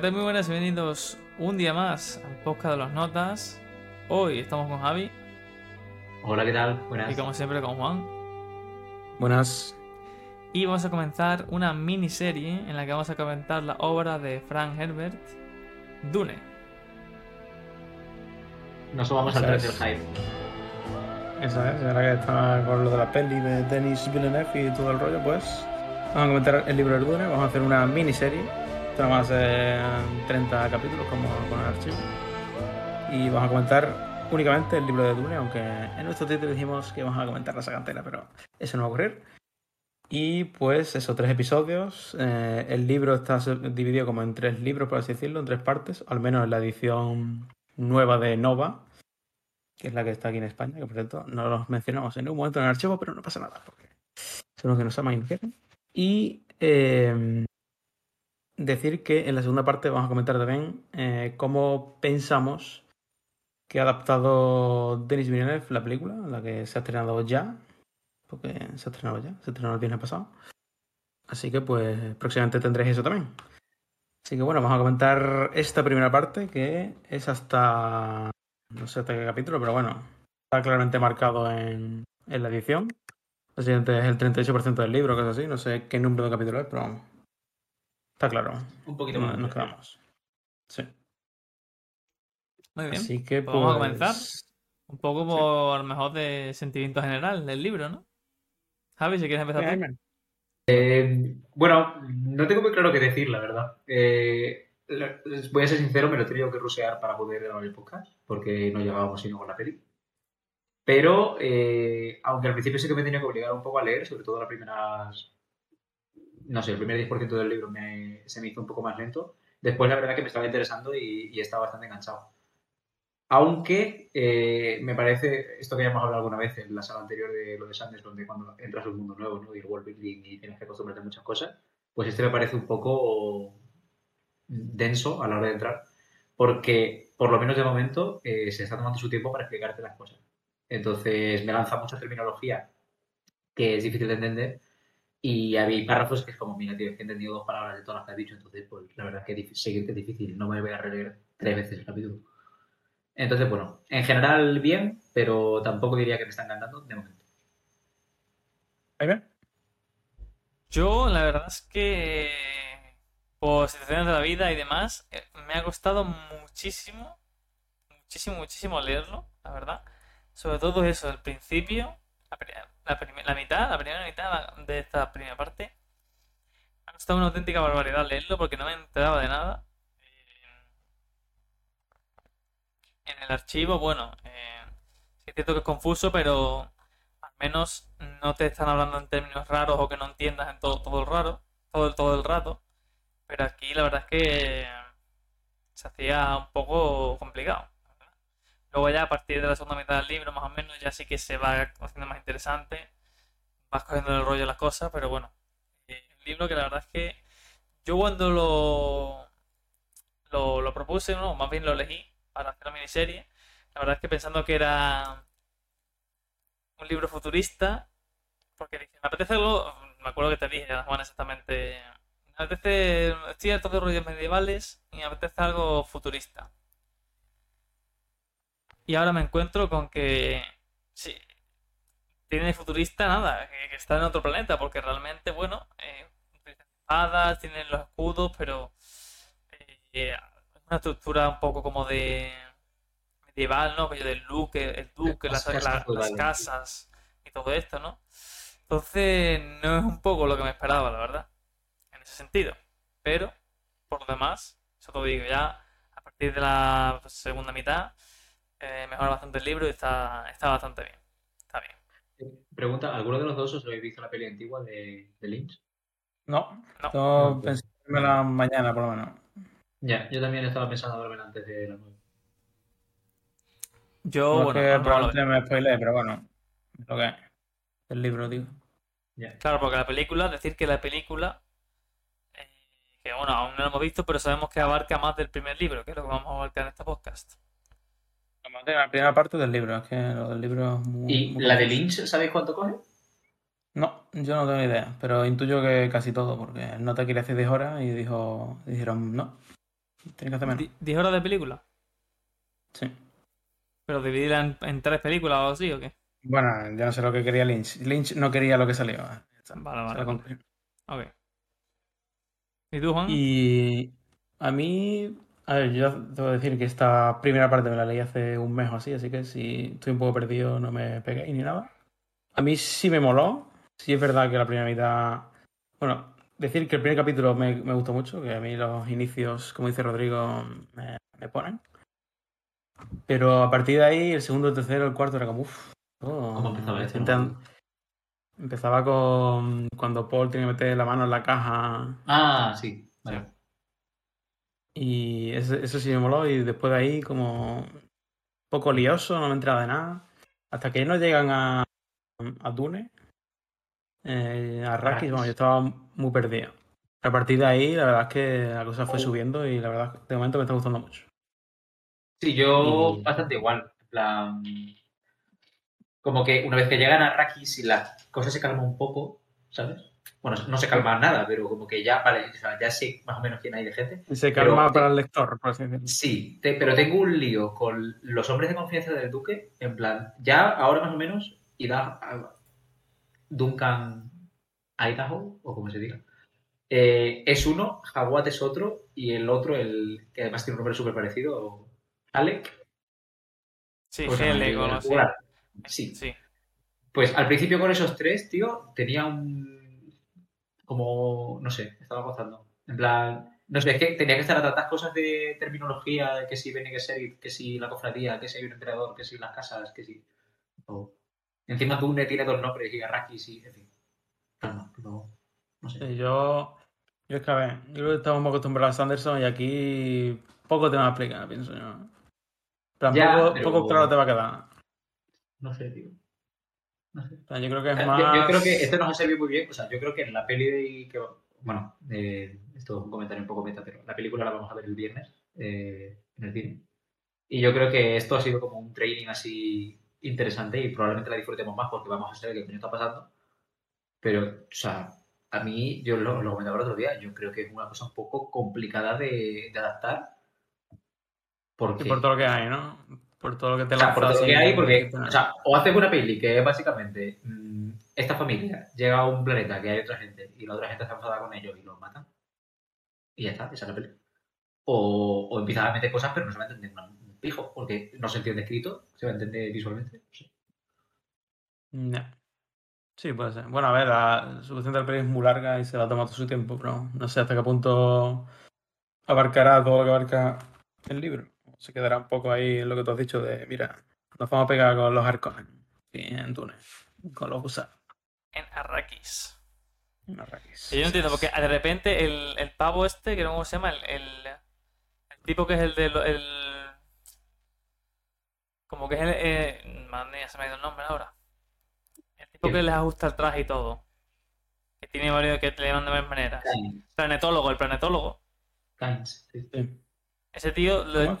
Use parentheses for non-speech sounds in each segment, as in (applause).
Hola, ¿qué tal? Muy buenas y bienvenidos un día más al podcast de las notas. Hoy estamos con Javi Hola, ¿qué tal? Buenas. y como siempre con Juan. Buenas. Y vamos a comenzar una miniserie en la que vamos a comentar la obra de Frank Herbert, Dune. Nos sumamos al tren del hype. Eso es, ahora que está con lo de la peli de Denis Villeneuve y todo el rollo, pues vamos a comentar el libro del Dune, vamos a hacer una miniserie. Esto va a ser 30 capítulos como con el archivo. Y vamos a comentar únicamente el libro de Dune, aunque en nuestro título dijimos que vamos a comentar la saga entera, pero eso no va a ocurrir. Y pues esos tres episodios. eh, el libro está dividido como en tres libros, por así decirlo, en tres partes, al menos en la edición nueva de Nova, que es la que está aquí en España, que por cierto no los mencionamos en ningún momento en el archivo, pero no pasa nada, porque son los que nos aman y nos quieren. Y eh, decir que en la segunda parte vamos a comentar también eh, cómo pensamos que ha adaptado Denis Villeneuve la película, la que se ha estrenado ya, porque se ha estrenado ya, se estrenó el viernes pasado. Así que pues próximamente tendréis eso también. Así que bueno, vamos a comentar esta primera parte que es hasta no sé hasta qué capítulo, pero bueno, está claramente marcado en, en la edición. Básicamente es el 38% del libro, cosas así. No sé qué número de capítulo es, pero. Está claro. Un poquito más. Nos quedamos. Sí. Muy bien. Así que Pues vamos a pues, comenzar. Un poco por a lo mejor de sentimiento general del libro, ¿no? Javi, si quieres empezar tú. Eh, bueno, no tengo muy claro qué decir, la verdad. Eh, voy a ser sincero, me lo he tenido que rusear para poder grabar el podcast, porque no llegábamos sino con la peli. Pero, eh, aunque al principio sí que me tenía que obligar un poco a leer, sobre todo las primeras. No sé, el primer 10% del libro me- se me hizo un poco más lento. Después, la verdad, que me estaba interesando y, y estaba bastante enganchado. Aunque eh, me parece, esto que ya hemos hablado alguna vez en la sala anterior de lo de Sanders, donde cuando entras a un mundo nuevo ¿no? y el world building y tienes que acostumbrarte a muchas cosas, pues este me parece un poco denso a la hora de entrar, porque por lo menos de momento eh, se está tomando su tiempo para explicarte las cosas. Entonces me lanza mucha terminología que es difícil de entender y hay párrafos que es como, mira, tío, es que he entendido dos palabras de todas las que has dicho, entonces pues la verdad es que seguirte es difícil, no me voy a releer tres veces el capítulo. Entonces, bueno, en general bien, pero tampoco diría que me están encantando de momento. Jaime. Yo, la verdad es que por situaciones de la vida y demás, eh, me ha costado muchísimo, muchísimo, muchísimo leerlo, la verdad. Sobre todo eso, el principio, la, mitad, la primera mitad de esta primera parte. Ha costado una auténtica barbaridad leerlo porque no me enteraba de nada. Eh, En el archivo, bueno, eh, es cierto que es confuso, pero al menos no te están hablando en términos raros o que no entiendas en todo, todo el raro, todo, todo el rato. Pero aquí la verdad es que se hacía un poco complicado. Luego ya a partir de la segunda mitad del libro, más o menos, ya sí que se va haciendo más interesante. Vas cogiendo el rollo de las cosas, pero bueno. eh, un libro que la verdad es que yo cuando lo, propuse, no, más bien lo elegí para hacer la miniserie, la verdad es que pensando que era un libro futurista, porque dije, me apetece algo, me acuerdo que te dije, Juan, exactamente, me apetece, estoy harto de rollos medievales y me apetece algo futurista. Y ahora me encuentro con que, sí, tiene futurista nada, que, que está en otro planeta, porque realmente, bueno, eh, utilizan espadas, tienen los escudos, pero eh, es una estructura un poco como de medieval, ¿no? Aquello del duque, el duque, Las las, casas las y todo esto, ¿no? Entonces, no es un poco lo que me esperaba, la verdad, en ese sentido. Pero, por lo demás, eso te lo digo, ya a partir de la segunda mitad, eh, mejora bastante el libro y está, está bastante bien. Está bien. Pregunta, ¿alguno de los dos os habéis visto la peli antigua de, de Lynch? No, No. yo No, pensé la mañana por lo menos. Ya, yo también estaba pensando verme antes de la nueva. Yo, no bueno, probablemente me spoileé, pero bueno, es lo que es. El libro, digo. Claro, porque la película, decir que la película, eh, que bueno, aún no lo hemos visto, pero sabemos que abarca más del primer libro, que es lo que vamos a abarcar en este podcast. La primera parte del libro, es que lo del libro es muy. ¿Y muy la de. Lynch, sabéis cuánto coge? No, yo no tengo ni idea, pero intuyo que casi todo, porque el nota quiere hacer 10 horas y dijo, dijeron no. Tiene que hacer menos. Di- ¿10 horas de película? Sí. ¿Pero dividida en, en tres películas o así o qué? Bueno, yo no sé lo que quería Lynch. Lynch no quería lo que salió. Ya. Vale, vale. la conclusión. Ok. ¿Y tú, Juan? Y a mí, a ver, yo debo decir que esta primera parte me la leí hace un mes o así, así que si estoy un poco perdido no me peguéis ni nada. A mí sí me moló. Sí es verdad que la primera mitad... Bueno, decir que el primer capítulo me, me gustó mucho, que a mí los inicios, como dice Rodrigo, me, me ponen. Pero a partir de ahí, el segundo, el tercero, el cuarto era como... Uff, ¿Cómo empezaba esto? Empezaba con cuando Paul tiene que meter la mano en la caja Ah, sí. Vale. Y eso, eso sí me moló. Y después de ahí, como poco lioso, no me entraba de nada. Hasta que no llegan a, a Dune, eh, a Arrakis. vamos, yo estaba muy perdido. A partir de ahí, la verdad es que la cosa fue Oh. subiendo y la verdad, de momento me está gustando mucho. Sí, yo Y- bastante igual. Plan. Como que una vez que llegan a Rakis y la cosa se calma un poco, ¿sabes? Bueno, no se calma nada, pero como que ya, vale, o sea, ya sé más o menos quién hay de gente. Y se Pero- calma para el lector, por así decirlo. Sí, te- pero tengo un lío con los hombres de confianza del Duque. En plan, ya ahora más o menos irá a Duncan Idaho, o como se diga. Eh, es uno, Jaguat es otro, y el otro, el que además tiene un nombre súper parecido, Alec. sí, ¿cómo se llama? Helle El o algo así. jugar. Sí. Sí. Pues al principio con esos tres, tío, tenía un. Como. No sé, estaba gozando. En plan. No sé, es que tenía que estar a tantas cosas de terminología, de que si Bene Gesserit, que si la cofradía, que si hay un emperador, que si las casas, que si. o- Encima Dune tiene dos nombres, y Arrakis y. En fin. Calma, no. No sé. Sí, yo, yo es que a ver, yo creo que estamos poco acostumbrados a Sanderson y aquí poco te va a explicar, pienso yo. Plan, Ya, poco, pero- poco claro te va a quedar. No sé, tío. No sé. En plan, yo creo que es Yo, más. yo creo que esto nos ha servido muy bien. O sea, yo creo que en la peli de. Que, bueno, eh, esto es un comentario un poco meta, pero la película la vamos a ver el viernes eh, en el cine. Y yo creo que esto ha sido como un training así interesante y probablemente la disfrutemos más porque vamos a saber qué coño está pasando. Pero, o sea, a mí, yo lo, lo comentaba el otro día, yo creo que es una cosa un poco complicada de, de adaptar. Porque, Y por todo lo que hay, ¿no? Por todo lo que te o sea, por lanza todo lo que así, hay, porque, que- o sea, o haces una peli que es básicamente mm, esta familia llega a un planeta que hay otra gente y la otra gente está enfadada con ellos y los matan. Y ya está, esa es la peli. O, o empiezas a meter cosas, pero no se va a entender un pijo, porque no se entiende escrito, se va a entender visualmente. no sé. Ya. Sí, puede ser. Bueno, a ver, la solución de la peli es muy larga y se va a tomar todo su tiempo, pero no sé hasta qué punto abarcará todo lo que abarca el libro. Se quedará un poco ahí en lo que tú has dicho de, mira, nos vamos a pegar con los Harkonnen y en Túnez, con los gusanos. En Arrakis. en Arrakis. Y yo no entiendo, porque de repente el, el pavo este, que no sé cómo se llama, el, el, el tipo que es el de lo- el. Como que es el. Eh, madre mía, se me ha ido el nombre ahora. El tipo que les ajusta el traje y todo. Que tiene varios que te llaman de varias maneras. Planetólogo, el planetólogo. Kynes, sí. Sí. Ese tío. lo-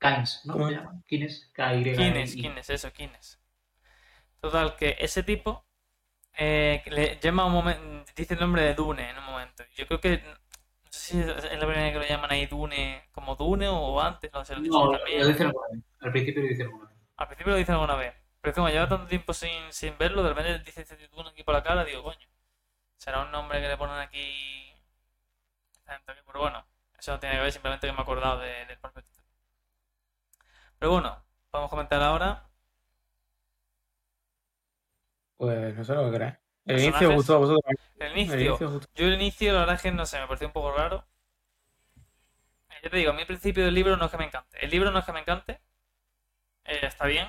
Kynes, ¿no? ¿Cómo ¿Cómo es? se llama? Kynes, K-Y. ¿Quién es? ¿Quién es eso? ¿Quién es? Total, que ese tipo eh, le llama un momento, dice el nombre de Dune en un momento. Yo creo que, no sé si es la primera vez que lo llaman ahí Dune, como Dune o antes, no sé, lo No, también. lo dicen alguna vez. Al principio lo dicen alguna vez. Al principio lo dicen alguna vez, pero es que como lleva tanto tiempo sin, sin verlo, de repente dice este Dune aquí por la cara, digo, coño, será un nombre que le ponen aquí. Pero bueno, eso no tiene que ver, simplemente que me he acordado de- del propio título. Pero bueno, vamos a comentar ahora. Pues no sé lo que crees. El inicio gustó a vosotros. El El inicio. gustó. Yo el inicio, la verdad es que no sé, me pareció un poco raro. Ya te digo, a mí el principio del libro no es que me encante. El libro no es que me encante. Eh, está bien.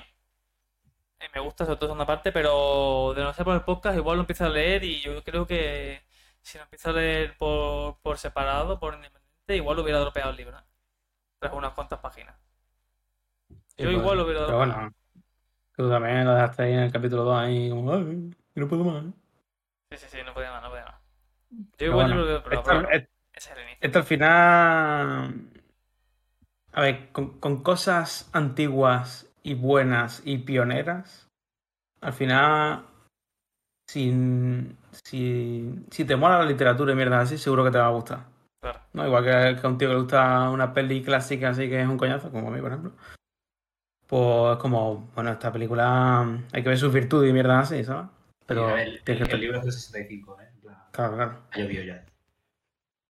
Eh, me gusta sobre todo segunda parte, pero de no ser por el podcast, igual lo empiezo a leer y yo creo que si lo empiezo a leer por, por separado, por independiente, igual hubiera dropeado el libro. ¿eh? Tras unas cuantas páginas. Yo pues, igual lo hubiera Pero dropeado. bueno, tú también lo dejaste ahí en el capítulo 2 ahí como, ay, no puedo más. Sí, sí, sí, no podía más, no podía más. Yo Pero igual bueno, lo hubiera esto, pero es- ese es el inicio. esto al final. A ver, con, con cosas antiguas y buenas y pioneras, al final, si, si, si te mola la literatura y mierdas así, seguro que te va a gustar. Claro. ¿no? Igual que, que a un tío que le gusta una peli clásica así que es un coñazo, como a mí, por ejemplo. Pues es como, bueno, esta película hay que ver sus virtudes y mierda así, ¿sabes? Pero ver, el, que el libro es de 65, ¿eh? Plan, Claro, claro. Ha llovido ya.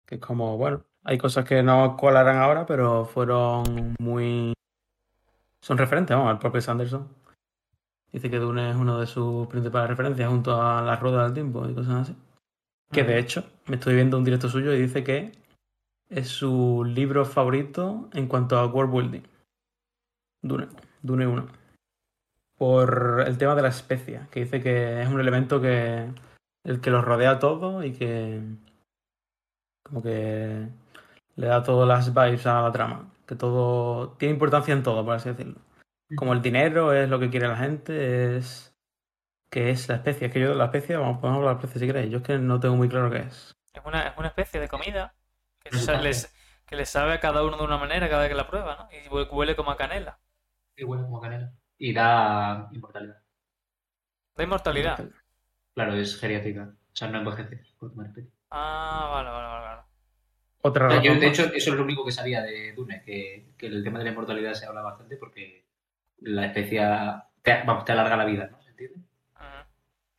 Que es como, bueno, hay cosas que no colarán ahora, pero fueron muy... Son referentes, vamos, al propio Sanderson. Dice que Dune es uno de sus principales referencias junto a la rueda del tiempo y cosas así. Que de hecho, me estoy viendo un directo suyo y dice que es su libro favorito en cuanto a world building. Dune, Dune 1. Por el tema de la especia, que dice que es un elemento que el que los rodea a todo y que como que le da todas las vibes a la trama. Que todo tiene importancia en todo, por así decirlo. Como el dinero es lo que quiere la gente, es que es la especie. Es que yo la especie, vamos, podemos hablar de la especie si queréis. Yo es que no tengo muy claro qué es. Es una, es una especie de comida que, les, que les sabe a cada uno de una manera cada vez que la prueba, ¿no? Y hue- huele como a canela. Y huele como canela. Y da inmortalidad. Da inmortalidad. Claro, es geriátrica. O sea, no envejece por tomar especie. Ah, vale, vale, vale. vale. Otra yo, razón de hecho, eso es lo único que sabía de Dune, que, que el tema de la inmortalidad se habla bastante porque la especie te, vamos, te alarga la vida, ¿no? ¿Se entiende?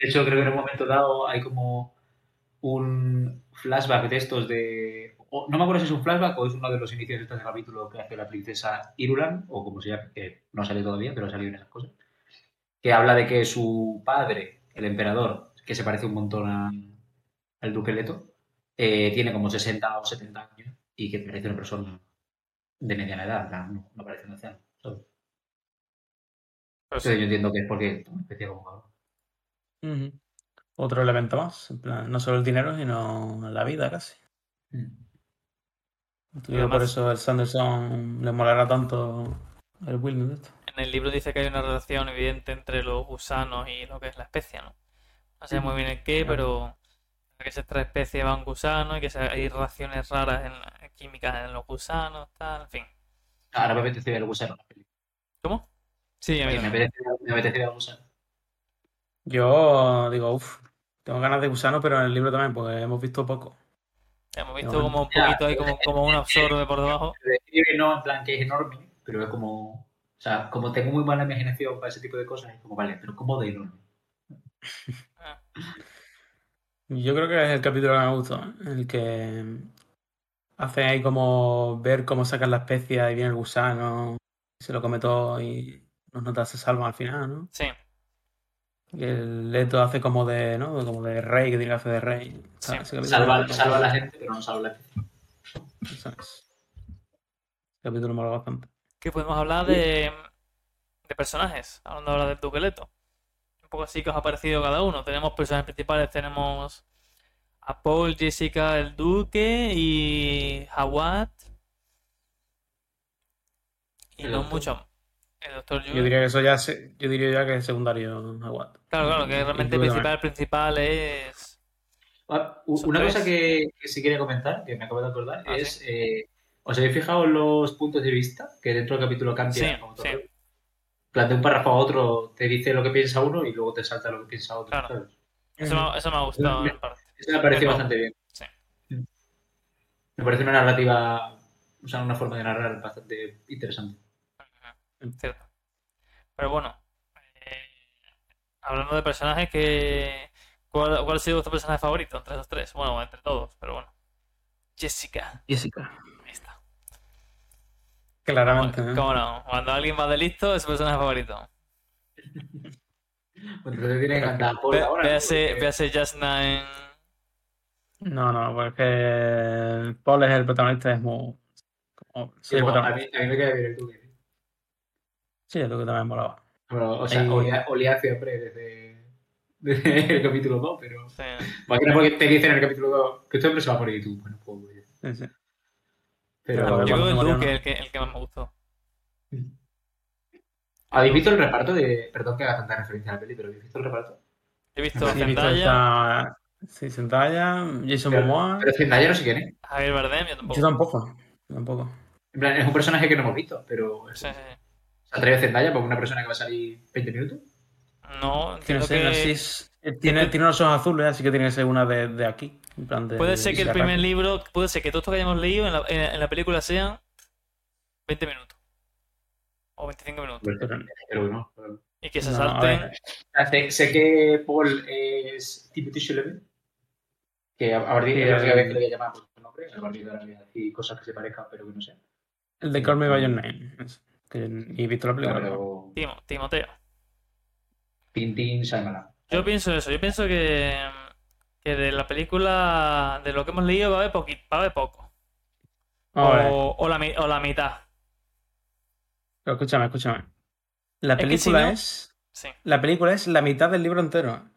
De hecho, creo que en un momento dado hay como un flashback de estos de... o- no me acuerdo si es un flashback o es uno de los inicios de este capítulo que hace la princesa Irulan, o como se llama, que no sale todavía, pero ha salido en esas cosas, que habla de que su padre, el emperador, que se parece un montón a- al duque Leto, eh, tiene como 60 o 70 años y que parece una persona de mediana edad, no, no parece un anciano. sí. yo entiendo que es porque es una especie como cabrón. Otro elemento más. En plan, no solo el dinero, sino la vida casi. Además- por eso el Sanderson le molará tanto el building de esto. En el libro dice que hay una relación evidente entre los gusanos y lo que es la especie, ¿no? No sé muy bien el qué, pero que se extrae especie va un gusano y que hay reacciones raras en, químicas en los gusanos, tal, en fin. Ahora me apetece ver el gusano. ¿Cómo? Sí, a mí Me apetece, me apetece ver el gusano. Yo digo, uff, tengo ganas de gusano, pero en el libro también, porque hemos visto poco. Hemos visto como un Ya, poquito ahí, como, como uno absorbe por debajo. Describe no en plan que es enorme, pero es como. O sea, como tengo muy mala imaginación para ese tipo de cosas, es como, vale, pero ¿cómo de enorme? Yo creo que es el capítulo que me gustó, ¿eh? en el que hace ahí como ver cómo sacan la especia y viene el gusano, se lo come todo y los notas se salvan al final, ¿no? Sí, Y el Leto hace como de, ¿no? Como de rey, que tiene que hacer de rey. Sí. Salva, a la gente, pero no salva a la. Ese capítulo me mola bastante. que podemos hablar de, de personajes, hablando ahora del Duqueleto. Un poco así que os ha parecido cada uno. Tenemos personajes principales, tenemos a Paul, Jessica, el Duque y Hawat. Y no mucho. El doctor Yo diría que eso ya se- yo diría ya que es secundario Aguat. Claro, claro, que realmente el principal, principal es. Ah, Una tres. cosa que, que sí quería comentar, que me acabo de acordar, Ah, es. eh, ¿Os habéis fijado en los puntos de vista? Que dentro del capítulo cambia. Sí, como todo. sí. En plan, de un párrafo a otro te dice lo que piensa uno y luego te salta lo que piensa otro. Claro. ¿sabes? Eso me, eso me ha gustado en parte. Eso me ha parecido bastante bien. sí. Me parece una narrativa, o sea, una forma de narrar bastante interesante. Cierto. Pero bueno, eh, hablando de personajes, que ¿cuál, ¿cuál ha sido vuestro personaje favorito entre esos tres? Bueno, entre todos, pero bueno. Jessica, Jessica. ahí está. Claramente. ¿Cómo, ¿eh? cómo no? Cuando alguien va de listo, es su personaje favorito. Bueno, (laughs) entonces tiene que cantar Paul Ve- ahora. ¿no? véase, véase Jasna en. No, no, porque Paul es el protagonista, es muy. como- sí, Sí, el bueno, a, protagonista. mí, a mí me queda bien el Duque. Sí, es lo que también molaba. Bueno, o sea, olía, olía siempre desde, (laughs) desde el capítulo 2, pero. Sí. Imagina porque te dicen en el capítulo 2 que este hombre se va a morir y tú. Bueno, pues. oye. Sí, sí. Pero. Pero Yo creo que. Duque, el que, el que más me gustó. ¿Habéis visto el reparto de. Perdón que haga tanta referencia a la peli, pero ¿habéis visto el reparto? He visto a Zendaya, Sí, Zendaya, Jason Pero- Momoa. Pero Zendaya no sé quién es. Javier Bardem, yo Yo tampoco. tampoco. yo tampoco. En plan, es un personaje que no hemos visto, pero. Sí, sí, ¿Se atreve Zendaya por una persona que va a salir 20 minutos? No, Que no entiendo sé, que- así es- eh, tiene, tiene los ojos azules, así que tiene que ser una de, de aquí. en plan de- Puede ser que el primer libro, puede ser que todo esto que hayamos leído en la, en, en la película sean 20 minutos. O 25 minutos. Pero, pero Y que se No, a salten. Sé, sé que Paul es Timothy Chalamet. Que a, a partir de la única el- vez que le voy a llamar por su nombre, a partir de ahora voy a decir cosas que se parezcan, pero que no sean. El de Call Me By Your Name. es- que y he visto la película. Timo- Timoteo. Tintín, Shyamalan. Yo pienso eso, yo pienso que, que de la película, de lo que hemos leído, va a haber, poqui- va a haber poco. O, o la, mi- o la mitad. Pero escúchame, escúchame. La Es que película si no- es. Sí, La película es la mitad del libro entero.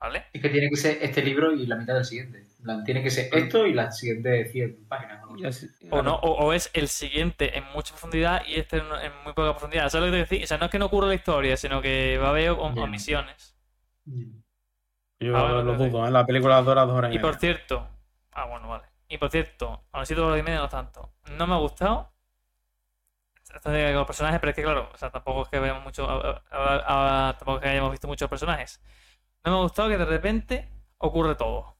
¿Vale? Es que tiene que ser este libro y la mitad del siguiente. En plan, Tiene que ser esto y las siguientes 100 páginas. así- O no, o, o es el siguiente en mucha profundidad y este en, en muy poca profundidad. ¿Sabes lo que te? O sea, no es que no ocurra la historia, sino que va a haber omisiones. Yo Ah, bueno, lo dudo, ¿eh? La película dura dos horas y, Y por cierto, ah, bueno, vale. Y por cierto, a los 7 horas y media no tanto. No me ha gustado. Los personajes, pero es que claro, o sea, tampoco es que veamos mucho. a- a- a- tampoco es que hayamos visto muchos personajes. No me ha gustado que de repente ocurre todo.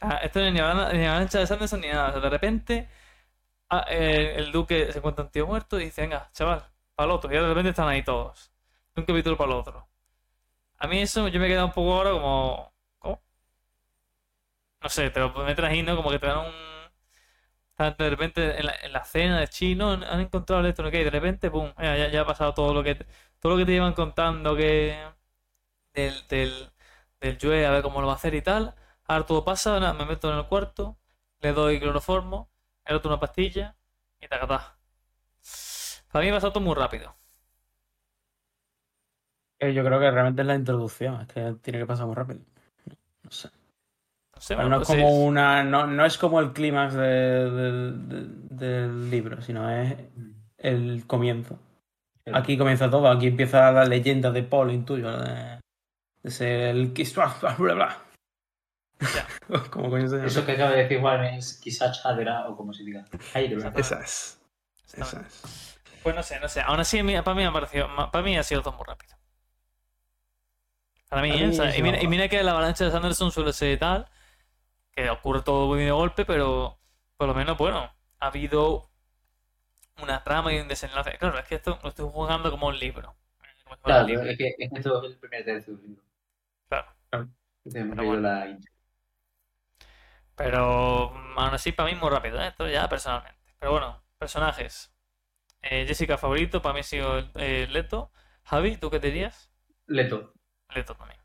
Ah, esto no es ni avalancha de Sanderson ni nada. De repente ah, el duque se encuentra un tío muerto y dice, venga, chaval, para el otro. Y de repente están ahí todos. Un capítulo para el otro. A mí eso yo me he quedado un poco ahora como... ¿Cómo? No sé, te lo meten ahí. Como que te dan un... De repente en la, en la cena de chino han encontrado esto, ¿no? qué? Y de repente, pum, ya, ya- ha pasado todo lo que todo lo que te llevan contando que del, del, del Yue, a ver cómo lo va a hacer y tal. Ahora todo pasa, nada, me meto en el cuarto, le doy cloroformo, le doy una pastilla y tacatá. Para mí me ha todo muy rápido. Eh, Yo creo que realmente es la introducción, es que tiene que pasar muy rápido. No sé. No sé, Pero bueno, no es pues como sí. una. No, no es como el clímax de- de- de- del libro, sino es el comienzo. Aquí comienza todo, aquí empieza la leyenda de Paul, intuyo, de, de ser el bla bla bla. (laughs) como coño se llama. Eso que acaba de decir Juan es quizás Hadera o como se diga. Hadera. Esa es. Esa Exactamente. es. Pues no sé, no sé. Aún así, para mí me ha parecido. ma- Para mí ha sido todo muy rápido. Para mí, ¿eh? O sea, y, mira, ha y mira que la avalancha de Sanderson suele ser tal. Que ocurre todo muy de golpe, pero por lo menos, bueno, ha habido una trama y un desenlace. Claro, es que esto lo estoy jugando como un libro. Como Claro, es que, es que esto es el primer tercio del libro. Claro. Pero bueno. la. Pero mm, aún así, para mí, muy rápido, ¿eh? Esto ya personalmente. Pero bueno, personajes. Eh, Jessica favorito, para mí ha sido eh, Leto. Javi, ¿tú qué te dirías? Leto. Leto también.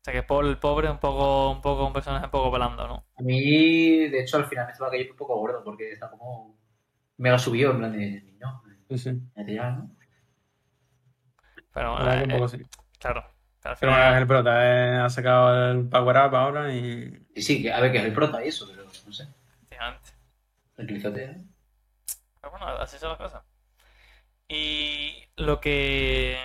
O sea que Paul, el pobre, un poco, un poco, un personaje un poco pelando, ¿no? A mí, de hecho, al final me estaba cayendo un poco gordo porque está como mega subido en plan de niño. Sí, sí. ¿no? Pero que eh, un poco eh, claro. Al Pero final- bueno, el prota eh, ha sacado el Power Up ahora y. Sí, sí, que- a ver, que es el prota y eso, pero no sé. Tranquilízate, ¿eh? Pero bueno, así son las cosas. Y lo que.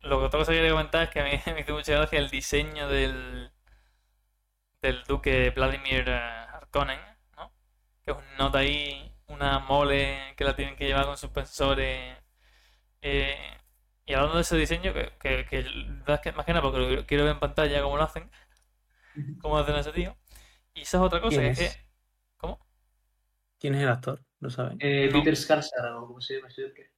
Lo que otra cosa que quería comentar es que me, (laughs) me hizo mucha gracia el diseño del. del duque Vladimir eh, Harkonnen, ¿no? Que es un nota ahí, una mole que la tienen que llevar con suspensores. Eh, y hablando de ese diseño, que, que, que más que nada porque lo quiero ver en pantalla cómo lo hacen, cómo hacen a ese tío. Y esa es otra cosa, ¿Quién que es es? que. ¿Cómo? ¿Quién es el actor? ¿Lo saben? Eh, No. Peter Skarsgård o como se llama. ese ¿qué?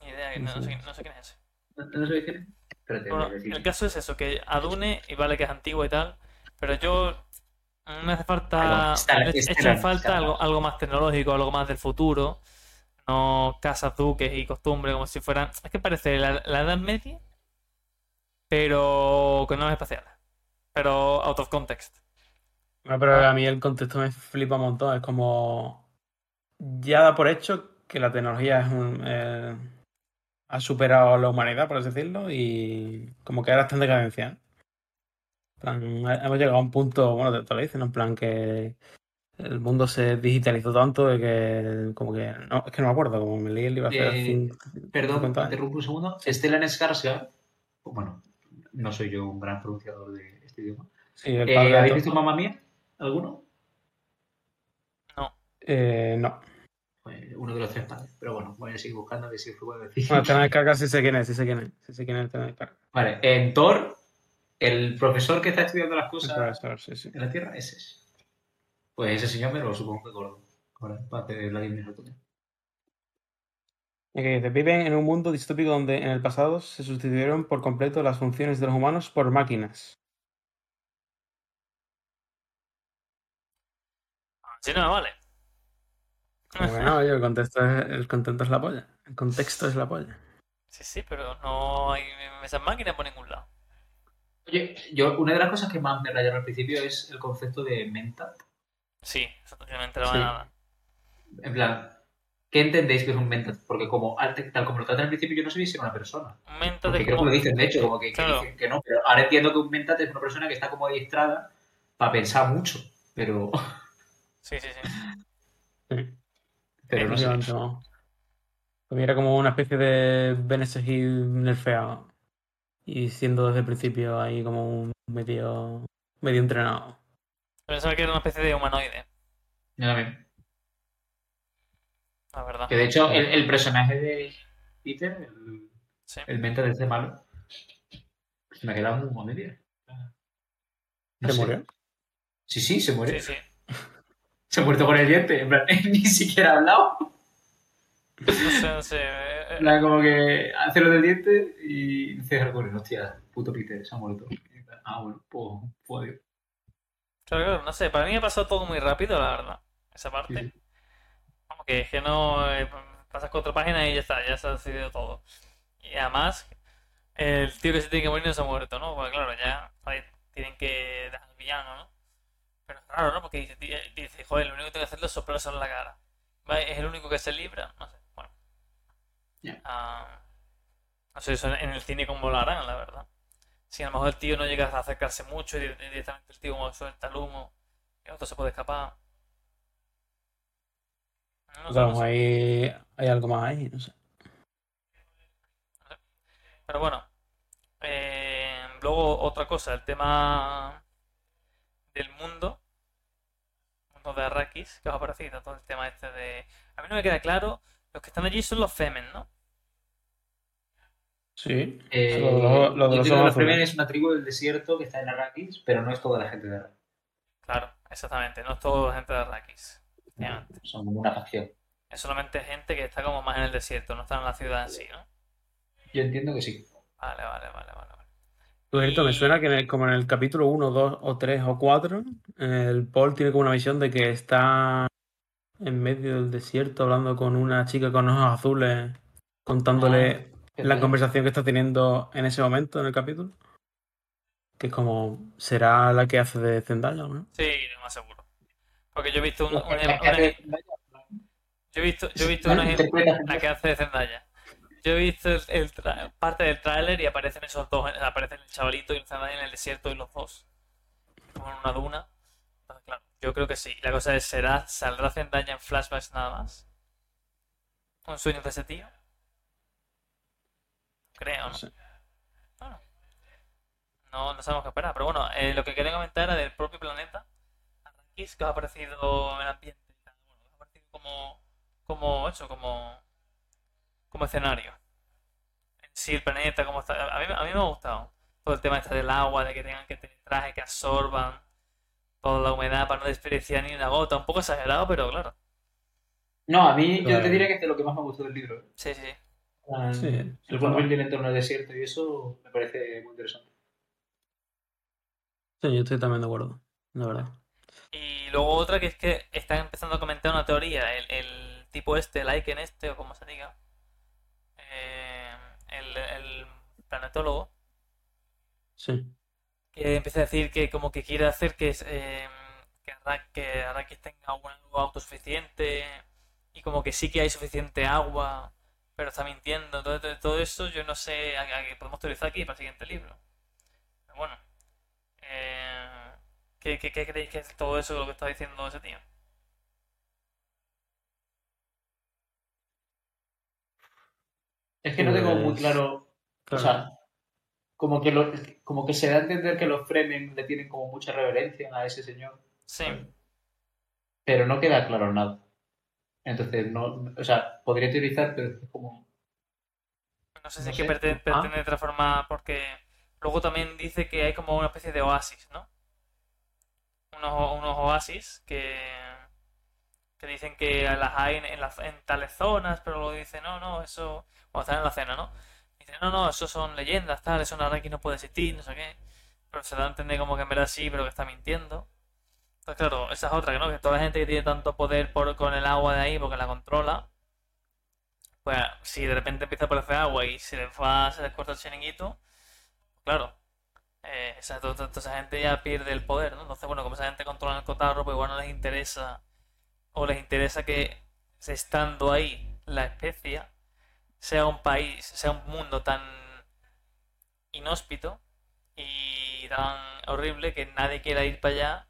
Ni idea, no, no sé, no sé quién es ese. ¿No, no sabes quién es? Espérate, Bueno, a el caso es eso, que Adune, y vale que es antiguo y tal, pero yo me hace falta, Algo, está- me está- echa en está- falta algo, algo más tecnológico, algo más del futuro, no casas, duques y costumbres como si fueran, es que parece la, la Edad Media, pero con naves espaciales, pero out of context. No, pero a mí el contexto me flipa un montón. Es como. Ya da por hecho que la tecnología es un, eh, ha superado a la humanidad, por así decirlo, y como que ahora está en decadencia. En plan, he- hemos llegado a un punto, bueno, te, te lo dicen, en plan que el mundo se digitalizó tanto de que, como que, no, es que no me acuerdo, como me leí el libro hace Eh, cinco- Perdón, 50 años. interrumpo un segundo. Stellan Skarsgård, bueno, no soy yo un gran pronunciador de este idioma. Sí, el Eh, padre ¿Habéis visto Mamma Mía? ¿Alguno? Eh, no. Pues uno de los tres padres. Pero bueno, voy a seguir buscando a ver si os puedo decir. Bueno, de carga sí sé quién es, sí sé quién es. Sí sé quién es el. Vale, en Thor, el profesor que está estudiando las El cosas profesor, sí, sí. en la Tierra, ese es. Pues ese señor me lo supongo que gordo. Ahora, para hacer la Newton. Y que dice, viven en un mundo distópico donde en el pasado se sustituyeron por completo las funciones de los humanos por máquinas. Si no, vale. Bueno, oye, el contexto, es, el contexto es la polla. El contexto es la polla. Sí, sí, pero no hay esas máquinas por ningún lado. Oye, yo, una de las cosas que más me rayaron al principio es el concepto de mentat. Sí, eso no Sí. de nada. En plan, ¿qué entendéis que es un mentat? Porque como al- tal como lo tratan al principio, yo no sabía si era una persona. Un mentat Porque de creo que lo dicen, de hecho, como que, que dicen que no. Pero ahora entiendo que un mentat es una persona que está como adiestrada para pensar mucho. Pero, (laughs) Sí, sí, sí. Sí. pero no sé. Pues mira como una especie de Beneseg nerfeado. Y siendo desde el principio ahí como un medio, medio entrenado. Pensaba que era una especie de humanoide, Yo también. la verdad. Que de hecho, el, el personaje de Peter, el, Sí. el mentat de este malo, se me ha quedado muy. No ¿Se sé. murió? Sí, sí, se muere. Sí, sí. (laughs) Se ha muerto con el diente. En plan, (laughs) ni siquiera ha hablado. No sé, no sé. eh, En plan, como que hace lo del diente y dice Harkonnen, hostia, puto Peter, se ha muerto. Ah, bueno, pues, pues adiós. Claro, claro, no sé. Para mí me ha pasado todo muy rápido, la verdad. Esa parte. Sí. Como que es que no eh, pasas cuatro páginas y ya está, ya se ha decidido todo. Y además, el tío que se tiene que morir no se ha muerto, ¿no? Porque claro, ya tienen que dejar al villano, ¿no? Pero es raro, ¿no? Porque dice, dice, joder, lo único que tengo que hacerlo es soplárselo en la cara. ¿Vale? Es el único que se libra, no sé, bueno. Ya. Ah, no sé eso en el cine cómo lo harán, la verdad. Si a lo mejor el tío no llega a acercarse mucho y di- directamente el tío como suelta el humo, el otro se puede escapar. No sé, no Vamos, sé. ahí hay algo más ahí, no sé. Pero bueno, eh, luego otra cosa, el tema del mundo, mundo de Arrakis, que os ha parecido todo el tema este de... A mí no me queda claro, los que están allí son los Femen, ¿no? Sí. Eh, Lo de los- lo de es una tribu del desierto que está en Arrakis, pero no es toda la gente de Arrakis. Claro, exactamente, no es todo gente de Arrakis. efectivamente. Son como una facción. Es solamente gente que está como más en el desierto, no está en la ciudad en sí, ¿no? Yo entiendo que sí. Vale, vale, vale, vale. cierto, me suena que en el- como en el capítulo 1, 2 o 3 o 4, el Paul tiene como una visión de que está en medio del desierto hablando con una chica con ojos azules, contándole la conversación que está teniendo en ese momento en el capítulo. Que es como, ¿será la que hace de Zendaya o no? Sí, lo más seguro. Porque yo he visto un- yo he visto, yo he visto una, la que hace de Zendaya. Yo he visto el, el tra- parte del tráiler y aparecen esos dos, aparecen el chavalito y el Zendaya en el desierto y los dos. Como en una duna. Entonces, claro, yo creo que sí. La cosa es, ¿será, ¿saldrá Zendaya en flashbacks nada más? ¿Un sueño de ese tío? Creo, ¿no? Bueno, no, no sabemos qué esperar. Pero bueno, eh, lo que quería comentar era del propio planeta. Arrakis, que os ha parecido el ambiente. Bueno, os ha parecido como, como eso, como, como escenario. En sí, el planeta, como está. A mí, a mí me ha gustado. Todo el tema este del agua, de que tengan que tener trajes que absorban toda la humedad para no desperdiciar ni una gota. Un poco exagerado, pero claro. No, a mí yo te diría que es de lo que más me gustó del libro. Sí, sí. Sí, el cómo claro. el entorno del desierto y eso me parece muy interesante. Sí, yo estoy también de acuerdo, la verdad. Y luego otra que es que están empezando a comentar una teoría, el, el tipo este, el Aiken este, o como se diga, eh, el, el planetólogo, Sí. que empieza a decir que como que quiere hacer que, eh, que, que Arrakis tenga un agua autosuficiente y como que sí que hay suficiente agua, pero está mintiendo. Entonces, todo eso yo no sé, a- a- podemos teorizar aquí para el siguiente libro. Pero bueno, eh, ¿qué, qué, qué creéis que es todo eso lo que está diciendo ese tío? Es que no tengo muy Pues, claro, o sea, como que, lo- como que se da a entender que los Fremen le tienen como mucha reverencia a ese señor, Sí, pero no queda claro nada. Entonces, no, o sea, podría teorizar, pero es como... No sé si No es que sé. pretende, Ah. pretende transformar, porque luego también dice que hay como una especie de oasis, ¿no? Unos, unos oasis que, que dicen que las hay en, en las- en tales zonas, pero luego dice, no, no, eso, cuando están en la cena, ¿no? Dice, no, no, eso son leyendas, tal, eso en aquí no puede existir, no sé qué. Pero se da a entender como que en verdad sí, pero que está mintiendo. Entonces, claro, esa es otra, ¿no? Que toda la gente que tiene tanto poder por, con el agua de ahí porque la controla, pues si de repente empieza a aparecer agua y se les va, se les corta el chiringuito, claro, eh, toda esa gente ya pierde el poder, ¿no? Entonces, bueno, como esa gente controla el cotarro, pues igual no les interesa, o les interesa que estando ahí la especie sea un país, sea un mundo tan inhóspito y tan horrible que nadie quiera ir para allá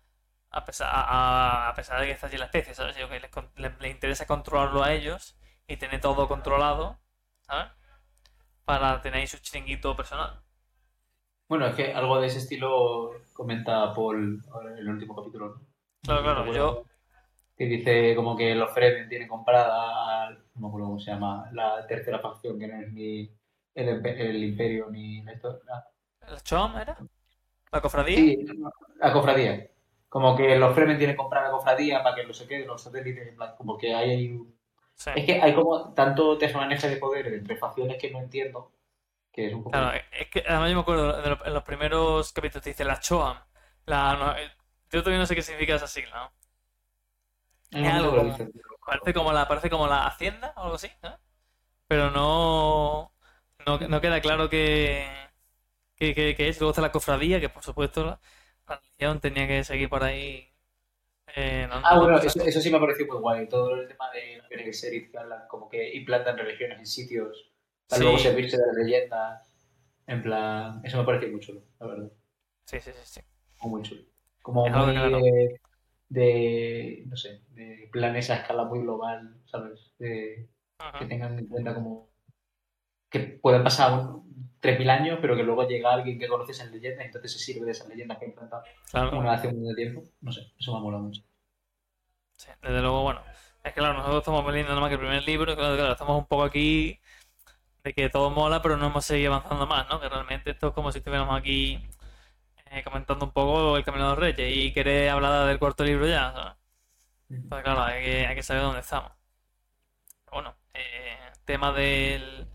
a pesar, a, a pesar de que está allí la especie, ¿sabes? Yo que les, les- les interesa controlarlo a ellos y tener todo controlado, ¿sabes? Para tener ahí su chiringuito personal. Bueno, es que algo de ese estilo comenta Paul en el último capítulo, ¿no? Claro, claro, yo-. Que dice como que los Fremen tienen comprada, no me acuerdo cómo se llama, la tercera facción, que no es ni el, el Imperio ni esto. ¿El Chom era? ¿La cofradía? Sí, la cofradía. Como que los Fremen tienen comprada la cofradía para que no se queden los satélites, en plan, como que hay Sí. Es que hay como tanto tejemaneje de poder entre facciones que no entiendo, que es un poco... Claro, es que además yo me acuerdo de lo- en los primeros capítulos te dice la Choam. La, no, eh, yo todavía no sé qué significa esa sigla, ¿no? Es algo que como- Parece como la, parece como la Hacienda o algo así, ¿no? Pero no, no, no queda claro qué, qué, qué- qué es. Luego está la cofradía, que por supuesto la, la tenía que seguir por ahí. eh, Ah, bueno, eso, eso sí me ha parecido muy guay. Todo el tema de no Gesserit, que hablan como que implantan religiones en sitios para Sí. luego servirse de las leyendas. En plan, eso me parece muy chulo, la verdad. Sí, sí, sí, sí. Muy, muy chulo. Como muy claro. de, de, no sé, de planes a escala muy global, ¿sabes? De, que tengan en cuenta como que pueden pasar un- 3.000 años, pero que luego llega alguien que conoce esas leyendas y entonces se sirve de esas leyendas que ha implantado Claro. una hace un montón de tiempo. No sé, eso me ha molado mucho. Sí, desde luego, bueno. Es que claro, nosotros estamos leyendo nada más que el primer libro, y claro, claro, estamos un poco aquí de que todo mola, pero no hemos seguido avanzando más, ¿no? Que realmente esto es como si estuviéramos aquí eh, comentando un poco el Camino de los Reyes y querer hablar del cuarto libro ya, ¿sabes? Entonces, claro, hay que, hay que saber dónde estamos. Pero bueno, eh, tema del,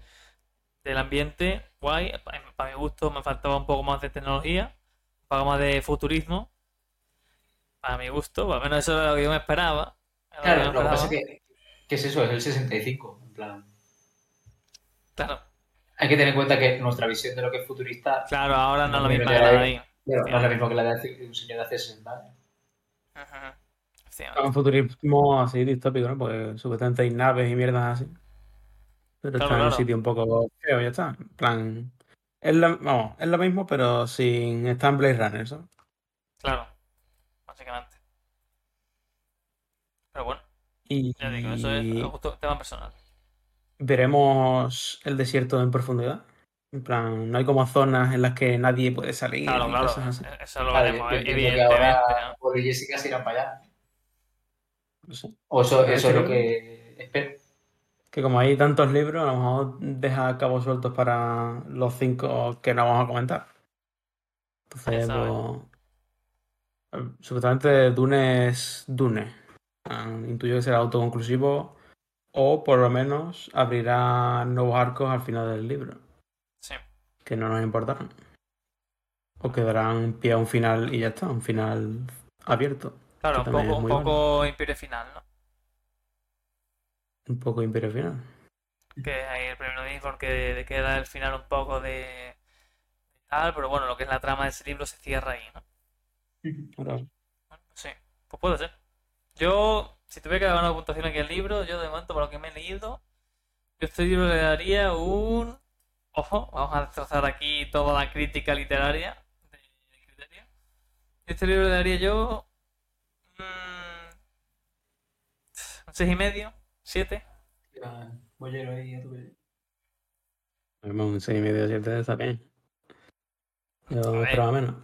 del ambiente, guay. Para, para mi gusto me faltaba un poco más de tecnología, un poco más de futurismo. Para mi gusto, al menos eso era lo que yo me esperaba. Era lo que Claro, lo que pasa es que, ¿qué es eso? Es el 65, en plan. Claro, Hay que tener en cuenta que nuestra visión de lo que es futurista claro, ahora no es la misma que la de ahí- claro, no es lo mismo que la de hace- un señor de hace 60 años. Sí, Un futurismo así distópico, ¿no? Porque supuestamente hay naves y mierdas así. Pero Claro, está en un claro. sitio un poco feo y ya está. En plan. Es lo, vamos, es lo mismo, pero sin estar en Blade Runner, ¿sabes? claro, básicamente. Pero bueno, Y, ya digo, eso es justo tema personal. veremos el desierto en profundidad. En plan, no hay como zonas en las que nadie puede salir Claro, claro, cosas así. eh, eso lo Claro, veremos, evidentemente. ahora Jessica se irán para allá. No sé. O eso, eso es lo que espero. Que como hay tantos libros, a lo mejor deja cabos sueltos para los cinco que no vamos a comentar. Entonces, pues, eh, supuestamente Dune es Dune. Ah, intuyo que será autoconclusivo o por lo menos abrirá nuevos arcos al final del libro, Sí, que no nos importarán. O quedarán pie a un final y ya está, un final abierto. claro, un poco, un poco Imperio Final, ¿no? Un poco imperio final. Que ahí el primero dice porque queda el final un poco de de tal, pero bueno, lo que es la trama de ese libro se cierra ahí, ¿no? Bueno, sí, pues puede ser. Yo, si tuviera que dar una puntuación aquí al libro, yo de momento, por lo que me he leído, yo a este libro le daría un. Ojo, vamos a destrozar aquí toda la crítica literaria de, de criterio. Este libro le daría yo. mm, un seis y medio, siete. Bollero ahí a tu un 6 y medio 7 está bien. Yo A esperaba menos.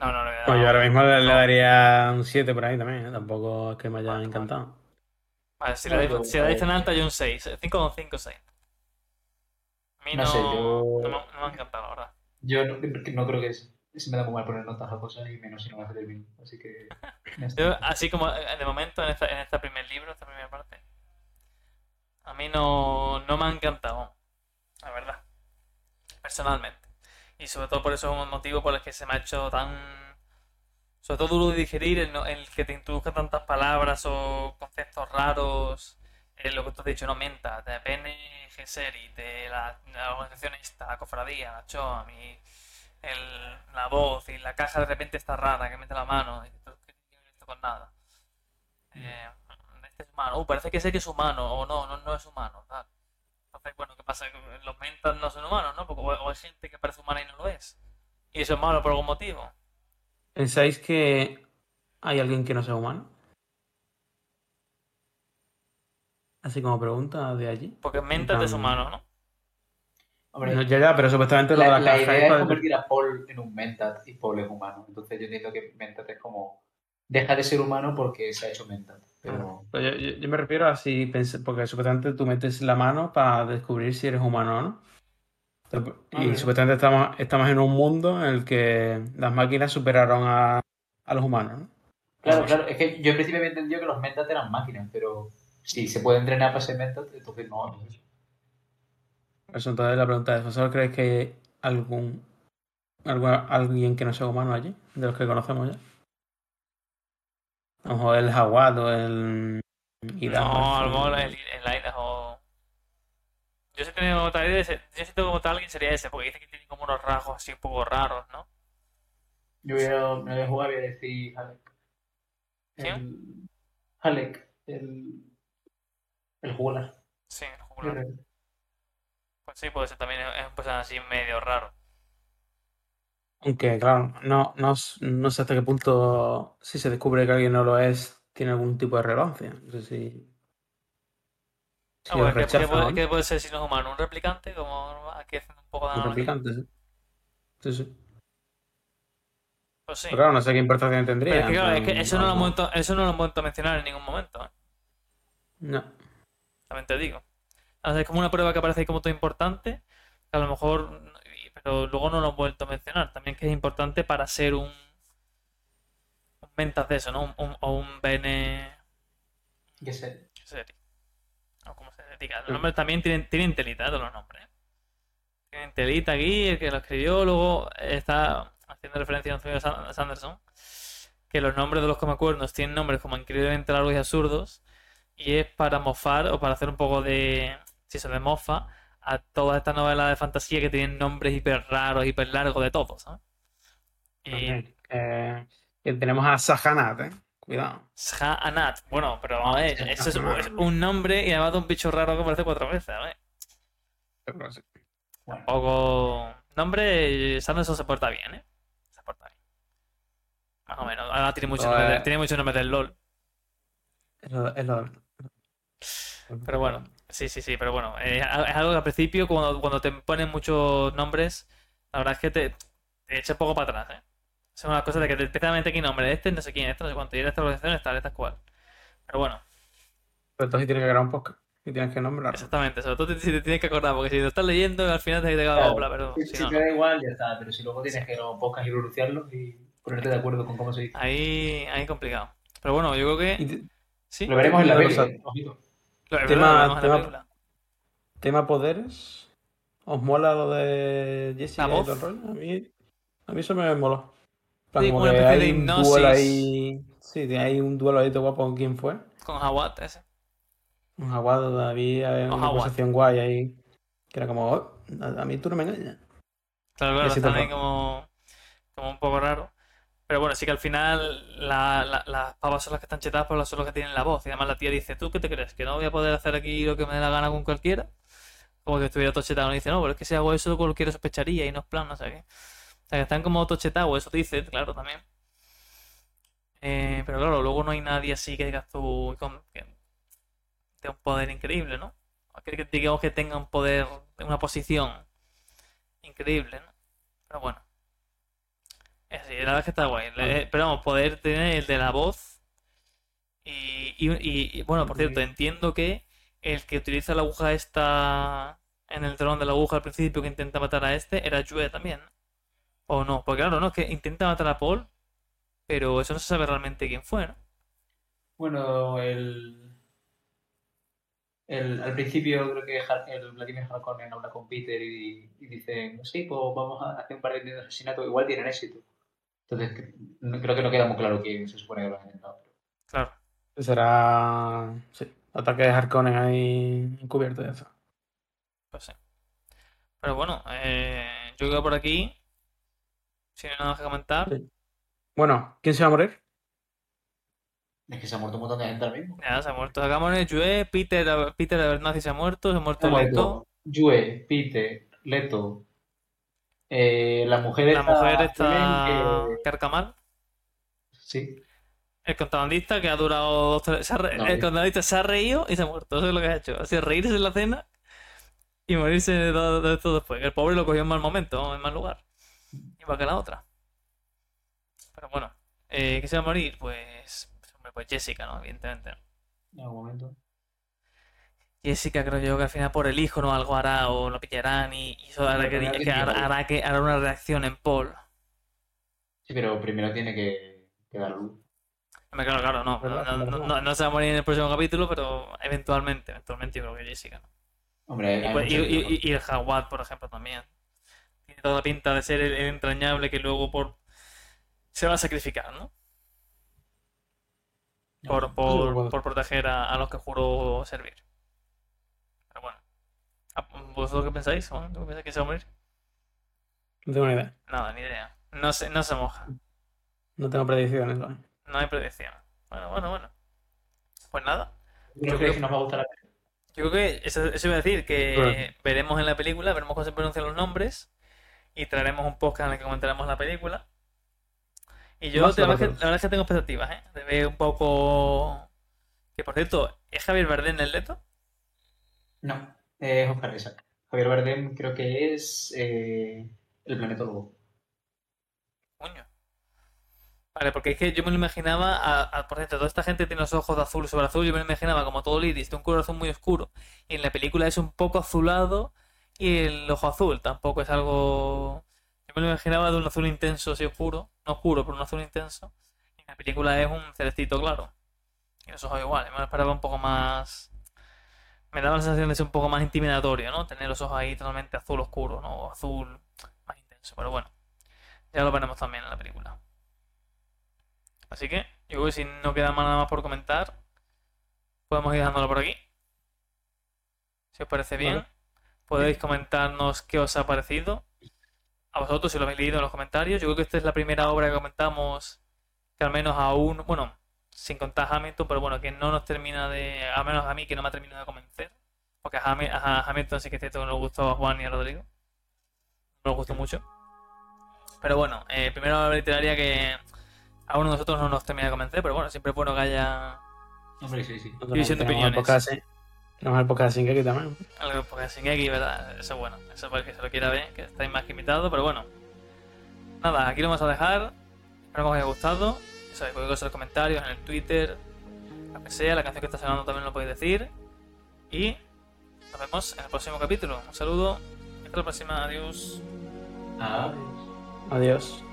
No, no, dar Pues yo ahora mismo le, le no. daría un 7 por ahí también, ¿eh? Tampoco es que me haya Vale, encantado. Vale, si, No, la, yo- si la dicen alta, yo un 6. 5,5, 6. A mí no, No sé, yo- no me, no me ha encantado, la verdad. Yo no, no creo que es, se me da muy mal poner notas a cosas y menos si no las termino. Así que. (laughs) ya está. Yo, así como eh, de momento en esta, en este primer libro, esta primera parte, a mí no, no me ha encantado, la verdad, personalmente. Y sobre todo por eso es un motivo por el que se me ha hecho tan, sobre todo duro de digerir, el, no- el que te introduzca tantas palabras o conceptos raros, eh, lo que tú has dicho, no menta, de Bene Gesserit, de la, la organización esta, la cofradía, la Choam y el, la voz y la caja de repente está rara, que mete la mano, y dices, "Pero ¿qué tiene esto con nada? Eh, este es humano, uh, parece que sé que es humano, o no, no, no es humano, tal. Entonces, bueno, ¿qué pasa? Los mentas no son humanos, ¿no? Porque o, hay gente que parece humana y no lo es. Y eso es malo por algún motivo. ¿Pensáis que hay alguien que no sea humano? Así como pregunta de allí. Porque mentas es Tan- humano, ¿no? Hombre, No, ya, ya, pero supuestamente lo de la, la, la caja idea es es convertir a Paul en un Mentat y Paul es humano. Entonces yo entiendo que Mentat es como. Deja de ser humano porque se ha hecho Mentat. Pero. Pero yo, yo- yo me refiero a si pensé, porque supuestamente tú metes la mano para descubrir si eres humano o no. Ah, Y supuestamente estamos, estamos en un mundo en el que las máquinas superaron a, a los humanos, ¿no? Claro, claro. Es que yo en principio había entendido que los Mentat eran máquinas, pero si se puede entrenar para ser Mentat, entonces no. entonces- Por Eso entonces la pregunta es, ¿vosotros creéis que hay algún, alguna- alguien que no sea humano allí? De los que conocemos ya. A lo mejor el Jawad o el... No, a lo mejor el, el Idaho. Yo si tengo otra idea, ese- yo si tengo como tal alguien sería ese, porque dice que tiene como unos rasgos así un poco raros, ¿no? Yo voy a, me voy a jugar y voy a decir Halek. El... Halek, el. El jugular. Sí, el jugular. Pues sí, puede ser también es un personaje así medio raro. Aunque, claro, no, no, no sé hasta qué punto, si se descubre que alguien no lo es, tiene algún tipo de relevancia. No sé si... si Ah, bueno, ¿qué, puede, qué puede ser si no es humano? ¿Un replicante? Como aquí haciendo un poco de Un replicante, sí. Sí, sí. Pues sí. Pero claro, no sé qué importancia tendría. Pero es que, claro, es que eso no, lo vuelto, eso no lo vuelto a mencionar en ningún momento, ¿eh? No. También te digo. O sea, es como una prueba que aparece ahí como todo importante, que a lo mejor, pero luego no lo han vuelto a mencionar. También que es importante para ser un, un ventas de eso, ¿no? Un, un- o un bene... Que sé. ¿Qué sería? O como se diga. Los nombres también tienen, tienen telita, todos los nombres. ¿eh? Tienen telita aquí, el que lo escribió, luego está haciendo referencia a Antonio San- Sanderson, que los nombres de los comecuernos tienen nombres como increíblemente largos y absurdos, y es para mofar o para hacer un poco de, si se de mofa, a todas estas novelas de fantasía que tienen nombres hiper raros, hiper largos de todos, ¿sabes? Y Ok. Eh, que tenemos a Sahanat, ¿eh? Cuidado. Sha-Anat, bueno, pero a ver, eso es, es un nombre y además de un bicho raro que aparece cuatro veces, a ver. Pero sí. Bueno, Poco nombre, Sanderson se porta bien, ¿eh? Se porta bien. Más o menos. Ahora tiene muchos Pues- nombres, de- tiene muchos nombres del LOL. Es lo- es lo- Pero bueno, sí, sí, sí, pero bueno. eh, es algo que al principio, cuando, cuando te ponen muchos nombres, la verdad es que te, te echa un poco para atrás, ¿eh? Son unas cosas de que te empiezan a meter aquí nombres. Este no sé quién, este no sé cuánto. Y esta organización está, esta es cual. Pero bueno, Pero entonces tienes que grabar un podcast y tienes que nombrarlo. exactamente. Sobre todo te, si te tienes que acordar, porque si lo estás leyendo, al final te caga Claro. copla, pero si, si si no, te no. da igual, ya está. Pero si luego tienes que grabar un podcast y pronunciarlo y ponerte de acuerdo con cómo se dice. Ahí, ahí complicado. Pero bueno, yo creo que te- sí. Lo veremos en la Una eh, Tema- tema-. Tema poderes. ¿Os mola lo de Jessica y todo el rollo? A mí, a mí eso me moló. Plan, Sí, como una que especie de hay un duelo ahí. Sí, hay un duelo ahí todo guapo con quién fue. Con Hawat ese. Un aguado David, hay una Ojalá. conversación guay ahí. Que era como, "Oh, a, mí tú no me engañas. Claro, claro, tampoco. como, como un poco raro. Pero bueno, sí que al final la- la- las pavas son las que están chetadas, pero son las que tienen la voz. Y además la tía dice, ¿tú qué te crees? ¿Que no voy a poder hacer aquí lo que me dé la gana con cualquiera? Como que estuviera todo chetado. Y dice, no, pero es que si hago eso cualquiera sospecharía y no es plan, no sé qué. O sea, que están como todo eso dice, claro, también. Eh, pero claro, luego no hay nadie así que digas tú que tenga un poder increíble, ¿no? Que digamos que tenga un poder, una posición increíble, ¿no? Pero bueno. La verdad es que está guay. Le- pero vamos, poder tener el de la voz. Y, y- y, bueno, por cierto, entiendo que el que utiliza la aguja esta en el dron de la aguja al principio que intenta matar a este era Yue también. O no, porque claro, no, es que intenta matar a Paul, pero eso no se sabe realmente quién fue, ¿no? Bueno, el, el- al principio creo que el Vladimir Harkonnen habla con Peter y, y dicen, sí, pues vamos a hacer un par de intentos de asesinato, igual tienen éxito. Entonces, no- creo que no queda muy claro quién se supone que lo ha intentado. Claro. Será. Sí, ataque de Harkonnen ahí encubierto ya está. Pues sí. Pero bueno, eh, yo quedo por aquí. Si no hay nada que comentar. Sí. Bueno, ¿quién se va a morir? Es que se ha muerto un montón de gente ahora mismo. Ya, se ha muerto Agamon, Yue, Peter, Peter Abernathy se ha muerto, se ha muerto Leto. Leto, Yue, Peter, Leto, eh, la mujer La esta, mujer está que- Carcamal. Sí, El contrabandista que ha durado dos, tres- se ha re- No, el eh. contrabandista se ha reído y se ha muerto. Eso es lo que ha hecho. Ha sido reírse en la cena y morirse de todo después. El pobre lo cogió en mal momento, en mal lugar. Igual que la otra. Pero bueno, eh, ¿qué se va a morir? Pues, pues, hombre, pues Jessica, ¿no? Evidentemente. en algún momento. Jessica creo yo que al final por el hijo no algo hará o lo pillarán y, y eso hará que, hará, que hará una reacción en Paul. Sí, pero primero tiene que, que dar luz. Claro, claro, no, no, no, no- no se va a morir en el próximo capítulo, pero eventualmente, eventualmente yo creo que Jessica. ¿no? Hombre, Y, pues- y- y- y- el Jaguar, por ejemplo, también. Tiene toda la pinta de ser el, el entrañable que luego por se va a sacrificar, ¿no? Por, por, por proteger a, a los que juró servir. ¿Vosotros qué pensáis? ¿Tú pensáis que se va a morir? No tengo ni idea. Nada, ni idea. No se, no se moja. No tengo predicciones. ¿vale? No hay predicción. Bueno, bueno, bueno. Pues nada. ¿Tú no crees que nos va a gustar la película? Yo creo que eso, eso iba a decir, que veremos en la película, veremos cómo se pronuncian los nombres y traeremos un podcast en el que comentaremos la película. Y yo la verdad, es que, baratos. la verdad es que tengo expectativas, ¿eh? De ver un poco... Que por cierto, ¿es Javier Bardem el Leto? No, es Oscar Isaac. Javier Bardem creo que es eh, el planetólogo. Coño. Vale, porque es que yo me lo imaginaba, a, por cierto, toda esta gente tiene los ojos de azul sobre azul, yo me lo imaginaba como todo el iris de un color azul muy oscuro. Y en la película es un poco azulado y el ojo azul tampoco es algo... Yo me lo imaginaba de un azul intenso, así oscuro, no oscuro, pero un azul intenso. Y en la película es un celestito claro. Y los ojos iguales, me lo esperaba un poco más... Me daba la sensación de ser un poco más intimidatorio, ¿no? Tener los ojos ahí totalmente azul oscuro, ¿no? O azul más intenso, pero bueno. Ya lo veremos también en la película. Así que, yo creo que si no queda más nada más por comentar, podemos ir dejándolo por aquí. Si os parece bien, Vale. podéis comentarnos qué os ha parecido. A vosotros, si lo habéis leído en los comentarios. Yo creo que esta es la primera obra que comentamos que al menos aún, bueno, sin contar Hamilton, pero bueno, que no nos termina de, al menos a mí, que no me ha terminado de convencer. Porque a, Hami- a Hamilton sí que es cierto que no le gustó a Juan y a Rodrigo. No nos gustó mucho. Pero bueno, eh, primera obra literaria que a uno de nosotros no nos termina de convencer, pero bueno, siempre es bueno que haya Hombre, sí, sí. División de opiniones. podcast así. Tenemos el podcast sin que también. algo porque sin X, ¿verdad? Eso es bueno, eso para el que se lo quiera ver, que estáis más que invitados, pero bueno. Nada, aquí lo vamos a dejar. Espero que os haya gustado. Ya sabéis, cualquier cosa en los comentarios, en el Twitter, lo que sea, la canción que está sonando también lo podéis decir. Y nos vemos en el próximo capítulo. Un saludo. Hasta la próxima. Adiós. Ah. Adiós.